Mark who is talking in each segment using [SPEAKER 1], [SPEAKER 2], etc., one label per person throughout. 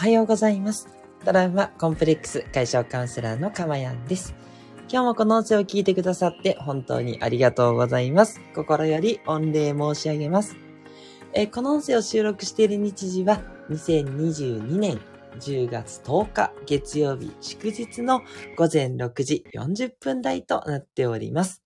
[SPEAKER 1] はようございます。トラウマコンプレックス解消カウンセラーのかまやんです。今日もこの音声を聞いてくださって本当にありがとうございます。心より御礼申し上げます。えこの音声を収録している日時は2022年10月10日月曜日祝日の午前6時40分台となっております。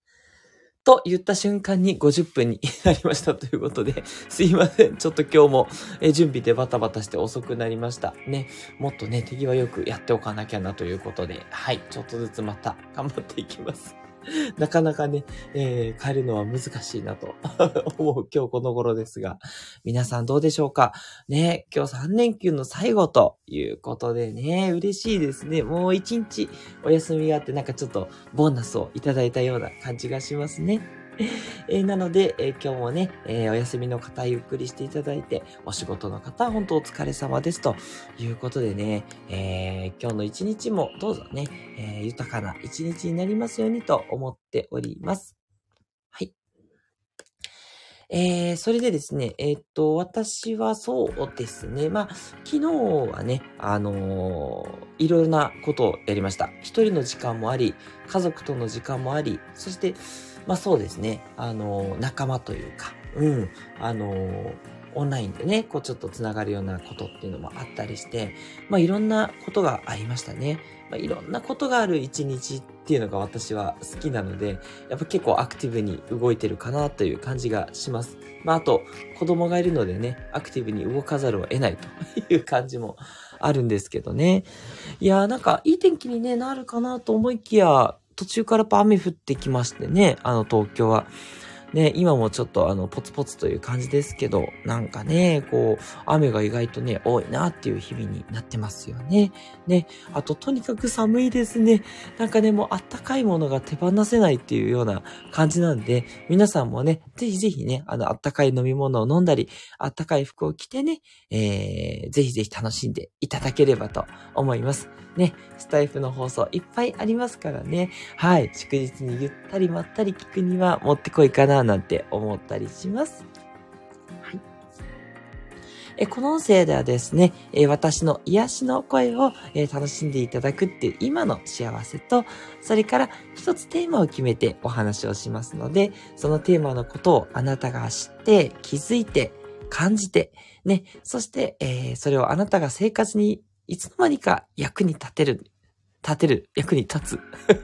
[SPEAKER 1] と言った瞬間に50分になりましたということで、すいません。ちょっと今日も準備でバタバタして遅くなりました。ね。もっとね、手際よくやっておかなきゃなということで、はい。ちょっとずつまた頑張っていきます。なかなかね、えー帰るのは難しいなと 思う今日この頃ですが、皆さんどうでしょうか？ね、今日3連休の最後ということでね、嬉しいですね。もう1日お休みがあってなんかちょっとボーナスをいただいたような感じがしますね。えーなので、えー今日もね、えーお休みの方ゆっくりしていただいて、お仕事の方本当お疲れ様ですということでね、えー今日の一日もどうぞね、えー豊かな一日になりますようにと思っております。えー、それでですね、えーっと、私はそうですね、まあ、昨日はね、あのーいろいろなことをやりました。一人の時間もあり、家族との時間もあり、そして、まあそうですね、あのー仲間というか、うん、あのーオンラインでね、こうちょっとつながるようなことっていうのもあったりして、まあいろんなことがありましたね。まあ、いろんなことがある一日っていうのが私は好きなので、やっぱ結構アクティブに動いてるかなという感じがします。まああと、子供がいるのでね、アクティブに動かざるを得ないという感じもあるんですけどね。いやーなんかいい天気に、ね、なるかなと思いきや、途中からやっぱ雨降ってきましてね、あの東京は。ね、今もちょっとあの、ポツポツという感じですけど、なんかね、こう、雨が意外とね、多いなっていう日々になってますよね。ね、あととにかく寒いですね。なんかね、もうあったかいものが手放せないっていうような感じなんで、皆さんもね、ぜひぜひね、あの、あったかい飲み物を飲んだり、あったかい服を着てね、えー、ぜひぜひ楽しんでいただければと思います。ね、スタイフの放送いっぱいありますからね。はい、祝日にゆったりまったり聞くにはもってこいかななんて思ったりします。はい。えこの音声ではですね、え私の癒しの声を、え楽しんでいただくっていう今の幸せと、それから一つテーマを決めてお話をしますので、そのテーマのことをあなたが知って、気づいて、感じて、ね、そして、えーそれをあなたが生活にいつの間にか役に立てる、立てる、役に立つ、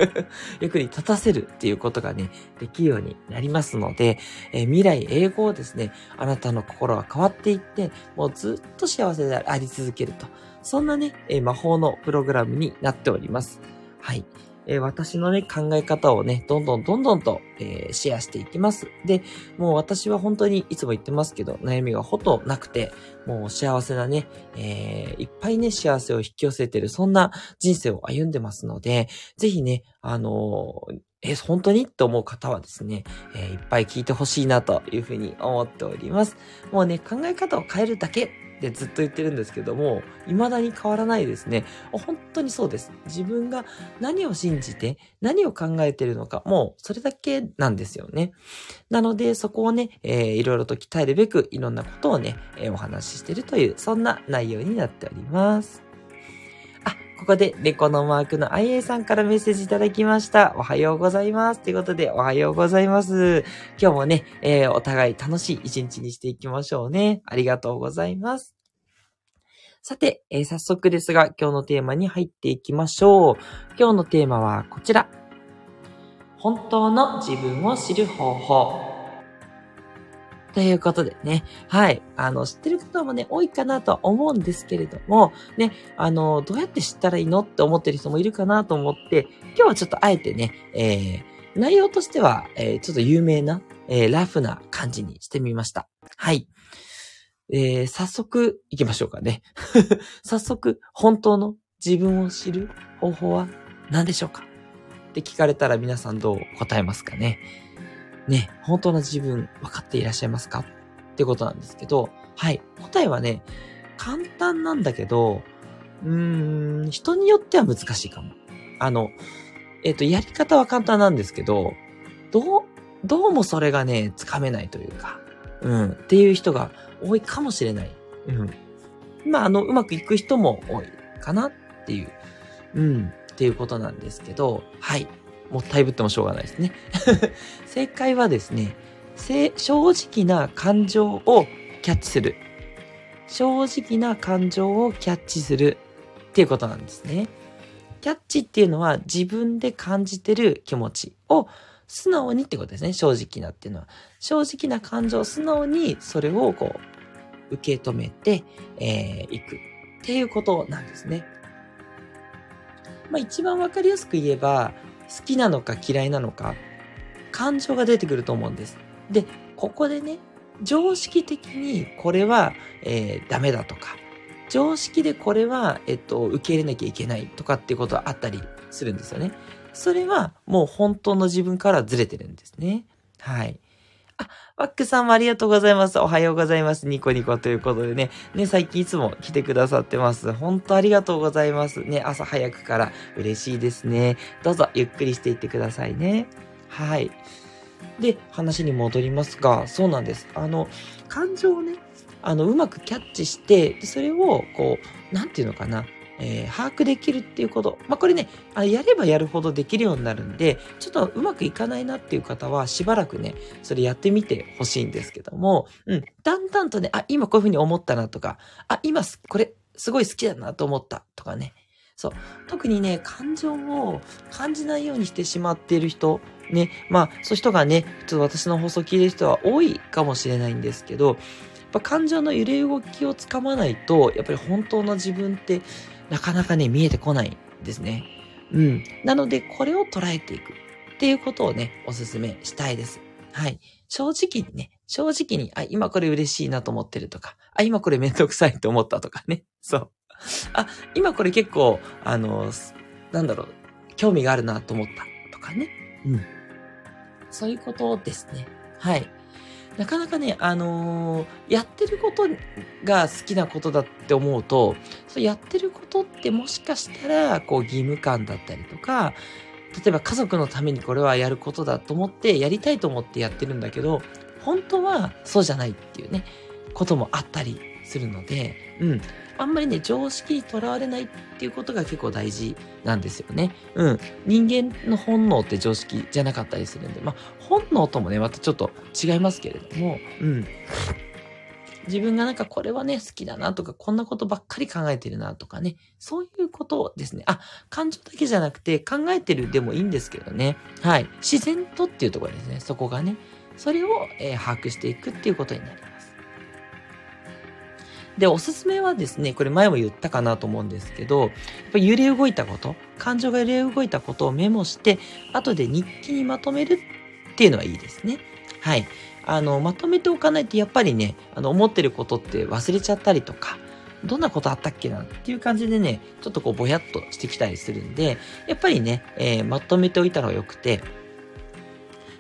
[SPEAKER 1] 役に立たせるっていうことがね、できるようになりますので、えー未来英語をですね、あなたの心は変わっていって、もうずっと幸せであり続けると。そんなね、えー魔法のプログラムになっております。はい。えー私のね、考え方をね、どんどんどんどんと、えーシェアしていきます。で、もう私は本当にいつも言ってますけど、悩みがほとなくて、もう幸せなね、えーいっぱいね、幸せを引き寄せてる、そんな人生を歩んでますので、ぜひね、あのえ、本当にって思う方はですね、えーいっぱい聞いてほしいなというふうに思っております。もうね、考え方を変えるだけでずっと言ってるんですけども、未だに変わらないですね。本当にそうです。自分が何を信じて、何を考えてるのか、もうそれだけなんですよね。なので、そこをね、えーいろいろと鍛えるべく、いろんなことをね、えーお話ししてるという、そんな内容になっております。ここで、猫のマークの IA さんからメッセージいただきました。おはようございます。ということで、おはようございます。今日もね、えーお互い楽しい一日にしていきましょうね。ありがとうございます。さて、えー早速ですが、今日のテーマに入っていきましょう。今日のテーマはこちら。本当の自分を知る方法。ということでね、はい。あの、知ってる方もね、多いかなとは思うんですけれども、ね、あの、どうやって知ったらいいのって思ってる人もいるかなと思って、今日はちょっとあえてね、えー、内容としては、えーちょっと有名な、えーラフな感じにしてみました。はい。えー、早速行きましょうかね。早速、本当の自分を知る方法は何でしょうか？って聞かれたら皆さんどう答えますかね？ね、本当の自分分かっていらっしゃいますかってことなんですけど、はい。答えはね、簡単なんだけど、うーん、人によっては難しいかも。あの、えっ、と、やり方は簡単なんですけど、どう、どうもそれがね、つかめないというか、うん、っていう人が多いかもしれない。うん。まあ、あの、うまくいく人も多いかなっていう、うん、っていうことなんですけど、はい。もったいぶってもしょうがないですね。正解はですね、正直な感情をキャッチする。正直な感情をキャッチするっていうことなんですね。キャッチっていうのは自分で感じてる気持ちを素直にってことですね。正直なっていうのは。正直な感情を素直にそれをこう受け止めて、えー、いくっていうことなんですね。まあ一番わかりやすく言えば、好きなのか嫌いなのか、感情が出てくると思うんです。で、ここでね、常識的にこれは、えー、ダメだとか、常識でこれは、えっと、受け入れなきゃいけないとかっていうことはあったりするんですよね。それはもう本当の自分からずれてるんですね。はい。あ、ワックさんもありがとうございます。おはようございます。ニコニコということでね。ね、最近いつも来てくださってます。本当ありがとうございます。ね、朝早くから嬉しいですね。どうぞゆっくりしていってくださいね。はい。で、話に戻りますが、そうなんです。あの、感情をね、あの、うまくキャッチして、それを、こう、なんていうのかな、えー、把握できるっていうこと。まあ、これね、あやればやるほどできるようになるんで、ちょっとうまくいかないなっていう方は、しばらくね、それやってみてほしいんですけども、うん、だんだんとね、あ、今こういうふうに思ったなとか、あ、今これすごい好きだなと思ったとかね。そう。特にね、感情を感じないようにしてしまっている人、ね、まあ、そういう人がね、ちょっと私の放送を聞いてる人は多いかもしれないんですけど、やっぱ感情の揺れ動きをつかまないと、やっぱり本当の自分ってなかなかね、見えてこないんですね。うん。なので、これを捉えていくっていうことをね、お勧めしたいです。はい。正直にね、正直に、あ、今これ嬉しいなと思ってるとか、あ、今これめんどくさいと思ったとかね。そう。あ、今これ結構、あの、なんだろう、興味があるなと思ったとかね。うん。そういうことですね。はい。なかなかね、あのー、やってることが好きなことだって思うと、そやってることってもしかしたら、こう義務感だったりとか、例えば家族のためにこれはやることだと思って、やりたいと思ってやってるんだけど、本当はそうじゃないっていうね、こともあったりするので、うん。あんまりね、常識にとらわれないっていうことが結構大事なんですよね。うん。人間の本能って常識じゃなかったりするんで、まあ、本能ともね、またちょっと違いますけれども、うん。自分がなんかこれはね、好きだなとか、こんなことばっかり考えてるなとかね、そういうことですね。あ、感情だけじゃなくて考えてるでもいいんですけどね。はい。自然とっていうところですね。そこがね。それを、えー、把握していくっていうことになります。で、おすすめはですね、これ前も言ったかなと思うんですけど、やっぱ揺れ動いたこと、感情が揺れ動いたことをメモして、後で日記にまとめるっていうのはいいですね。はい。あの、まとめておかないとやっぱりね、あの、思ってることって忘れちゃったりとか、どんなことあったっけなっていう感じでね、ちょっとこうぼやっとしてきたりするんで、やっぱりね、えー、まとめておいた方がよくて、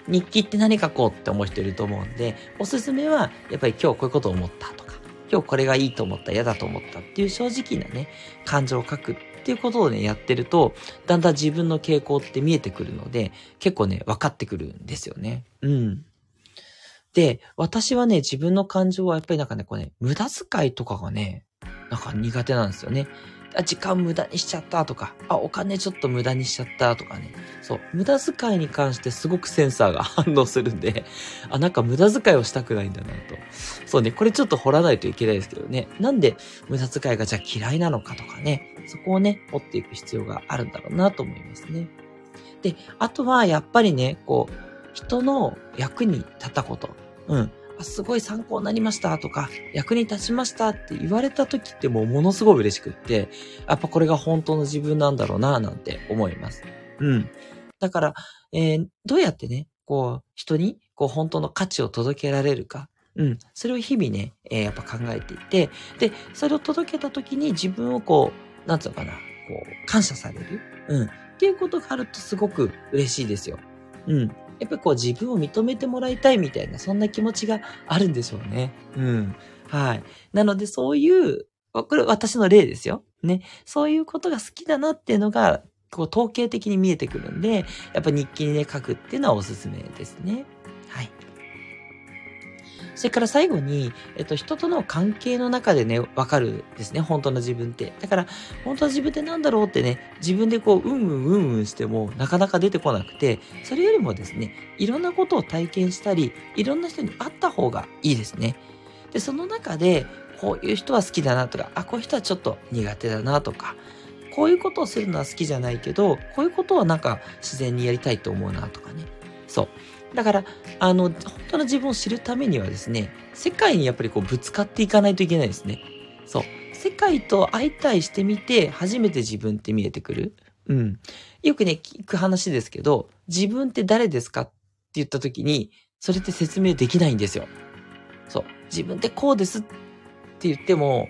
[SPEAKER 1] 日記って何書こうって思う人いると思うんで、おすすめは、やっぱり今日こういうことを思ったとか、今日これがいいと思った、嫌だと思ったっていう正直なね、感情を書くっていうことをね、やってると、だんだん自分の傾向って見えてくるので、結構ね、分かってくるんですよね。うん。で、私はね、自分の感情はやっぱりなんかね、こうね、無駄遣いとかがね、なんか苦手なんですよね。あ、時間無駄にしちゃったとか、あ、お金ちょっと無駄にしちゃったとかね。そう、無駄遣いに関してすごくセンサーが 反応するんで、あ、なんか無駄遣いをしたくないんだなと。そうね、これちょっと掘らないといけないですけどね。なんで無駄遣いがじゃあ嫌いなのかとかね。そこをね、掘っていく必要があるんだろうなと思いますね。で、あとはやっぱりね、こう、人の役に立ったこと。うん。すごい参考になりましたとか、役に立ちましたって言われた時ってもうものすごい嬉しくって、やっぱこれが本当の自分なんだろうな、なんて思います。うん。だから、えー、どうやってね、こう、人に、こう、本当の価値を届けられるか。うん。それを日々ね、えー、やっぱ考えていて、で、それを届けた時に自分をこう、なんつうのかな、こう、感謝される。うん。っていうことがあるとすごく嬉しいですよ。うん。やっぱりこう自分を認めてもらいたいみたいな、そんな気持ちがあるんでしょうね。うん。はい。なのでそういう、これ私の例ですよ。ね。そういうことが好きだなっていうのが、こう統計的に見えてくるんで、やっぱ日記にね、書くっていうのはおすすめですね。それから最後に、えっと、人との関係の中でね、わかるですね、本当の自分って。だから、本当の自分って何だろうってね、自分でこう、うんうんうんうんしても、なかなか出てこなくて、それよりもですね、いろんなことを体験したり、いろんな人に会った方がいいですね。で、その中で、こういう人は好きだなとか、あ、こういう人はちょっと苦手だなとか、こういうことをするのは好きじゃないけど、こういうことはなんか自然にやりたいと思うなとかね。そう。だから、あの、本当の自分を知るためにはですね、世界にやっぱりこうぶつかっていかないといけないですね。そう。世界と相対してみて、初めて自分って見えてくる。うん。よくね、聞く話ですけど、自分って誰ですかって言った時に、それって説明できないんですよ。そう。自分ってこうですって言っても、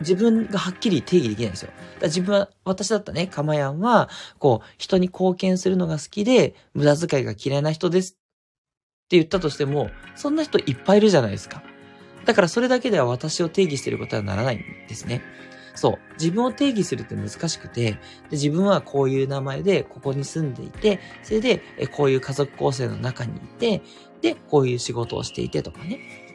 [SPEAKER 1] 自分がはっきり定義できないんですよ。だ自分は、私だったね、かまやんは、こう、人に貢献するのが好きで、無駄遣いが嫌いな人ですって言ったとしても、そんな人いっぱいいるじゃないですか。だからそれだけでは私を定義してることはならないんですね。そう。自分を定義するって難しくて、で自分はこういう名前でここに住んでいて、それでこういう家族構成の中にいて、で、こういう仕事をしていてとかね。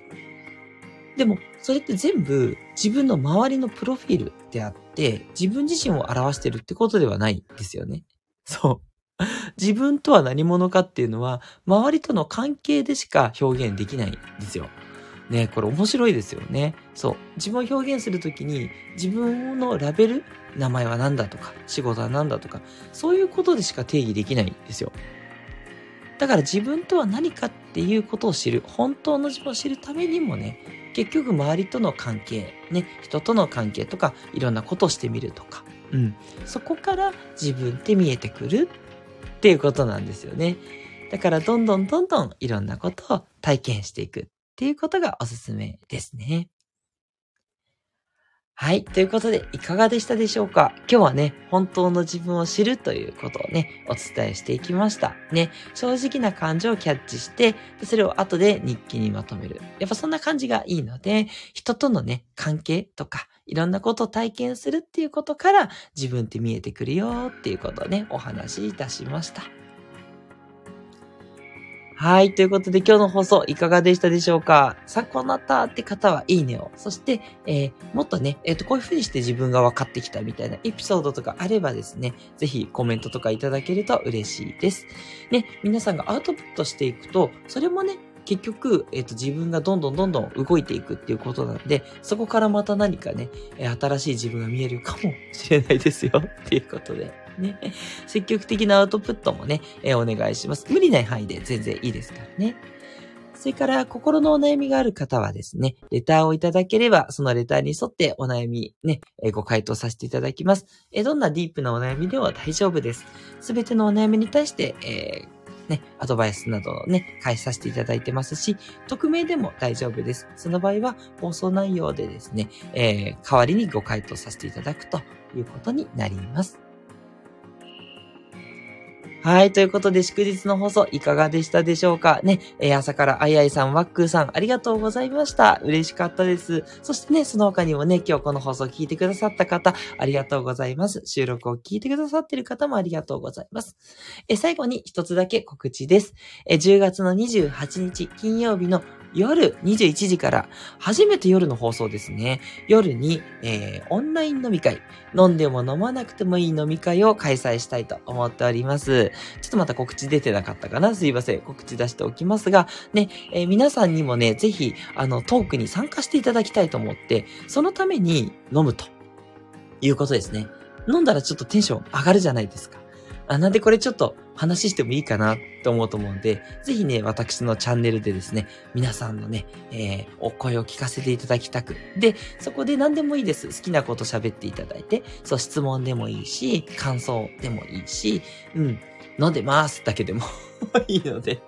[SPEAKER 1] でも、それって全部自分の周りのプロフィールであって、自分自身を表してるってことではないですよね。そう。自分とは何者かっていうのは、周りとの関係でしか表現できないんですよ。ね、これ面白いですよね。そう。自分を表現するときに、自分のラベル、名前は何だとか、仕事は何だとか、そういうことでしか定義できないんですよ。だから自分とは何かっていうことを知る、本当の自分を知るためにもね、結局周りとの関係、ね、人との関係とか、いろんなことをしてみるとか、うん。そこから自分って見えてくるっていうことなんですよね。だからどんどんどんどんいろんなことを体験していくっていうことがおすすめですね。はい。ということで、いかがでしたでしょうか？今日はね、本当の自分を知るということをね、お伝えしていきました。ね、正直な感情をキャッチして、それを後で日記にまとめる。やっぱそんな感じがいいので、人とのね、関係とか、いろんなことを体験するっていうことから、自分って見えてくるよっていうことをね、お話しいたしました。はい。ということで今日の放送いかがでしたでしょうか？参考になったって方はいいねを。そして、えー、もっとね、えっ、ー、と、こういう風にして自分が分かってきたみたいなエピソードとかあればですね、ぜひコメントとかいただけると嬉しいです。ね、皆さんがアウトプットしていくと、それもね、結局、えっ、ー、と、自分がどんどんどんどん動いていくっていうことなんで、そこからまた何かね、新しい自分が見えるかもしれないですよっていうことで。ね。積極的なアウトプットもね、えー、お願いします。無理ない範囲で全然いいですからね。それから、心のお悩みがある方はですね、レターをいただければ、そのレターに沿ってお悩みね、えご回答させていただきます。えどんなディープなお悩みでも大丈夫です。すべてのお悩みに対して、えーね、アドバイスなどをね、返させていただいてますし、匿名でも大丈夫です。その場合は放送内容でですね、えー、代わりにご回答させていただくということになります。はい。ということで、祝日の放送いかがでしたでしょうか？ね、えー、朝からあいあいさん、ワックーさん、ありがとうございました。嬉しかったです。そしてね、その他にもね、今日この放送を聞いてくださった方、ありがとうございます。収録を聞いてくださっている方もありがとうございます。えー、最後に一つだけ告知です。えー、10月の28日金曜日の夜21時から初めて夜の放送ですね。夜に、えー、オンライン飲み会、飲んでも飲まなくてもいい飲み会を開催したいと思っております。ちょっとまた告知出てなかったかなすいません。告知出しておきますが、ね、えー、皆さんにもね、ぜひ、あの、トークに参加していただきたいと思って、そのために飲むということですね。飲んだらちょっとテンション上がるじゃないですか。あ、なんでこれちょっと話してもいいかなと思うと思うんで、ぜひね、私のチャンネルでですね、皆さんのね、えー、お声を聞かせていただきたく。で、そこで何でもいいです。好きなこと喋っていただいて、そう、質問でもいいし、感想でもいいし、うん、飲んでますだけでも いいので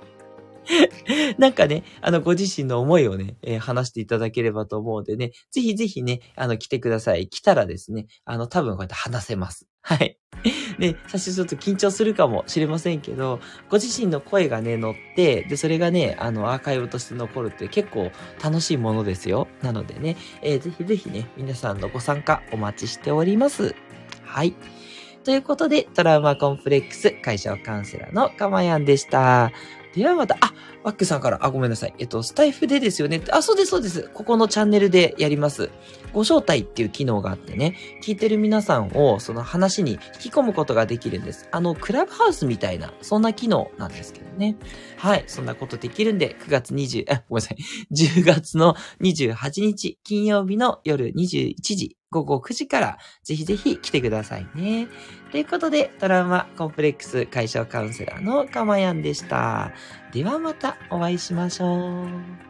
[SPEAKER 1] なんかね、あの、ご自身の思いをね、えー、話していただければと思うのでね、ぜひぜひね、あの、来てください。来たらですね、あの、多分こうやって話せます。はい。ね、最初ちょっと緊張するかもしれませんけど、ご自身の声がね、乗って、で、それがね、あの、アーカイブとして残るって結構楽しいものですよ。なのでね、えー、ぜひぜひね、皆さんのご参加お待ちしております。はい。ということで、トラウマコンプレックス解消カウンセラーのかまやんでした。ではまた、あ、ワックさんから、あ、ごめんなさい。えっと、スタイフでですよね。あ、そうです、そうです。ここのチャンネルでやります。ご招待っていう機能があってね、聞いてる皆さんをその話に引き込むことができるんです。あの、クラブハウスみたいな、そんな機能なんですけどね。はい、そんなことできるんで、9月20、あ、ごめんなさい。10月の28日、金曜日の夜21時、午後9時から、ぜひぜひ来てくださいね。ということで、トラウマコンプレックス解消カウンセラーのかまやんでした。ではまたお会いしましょう。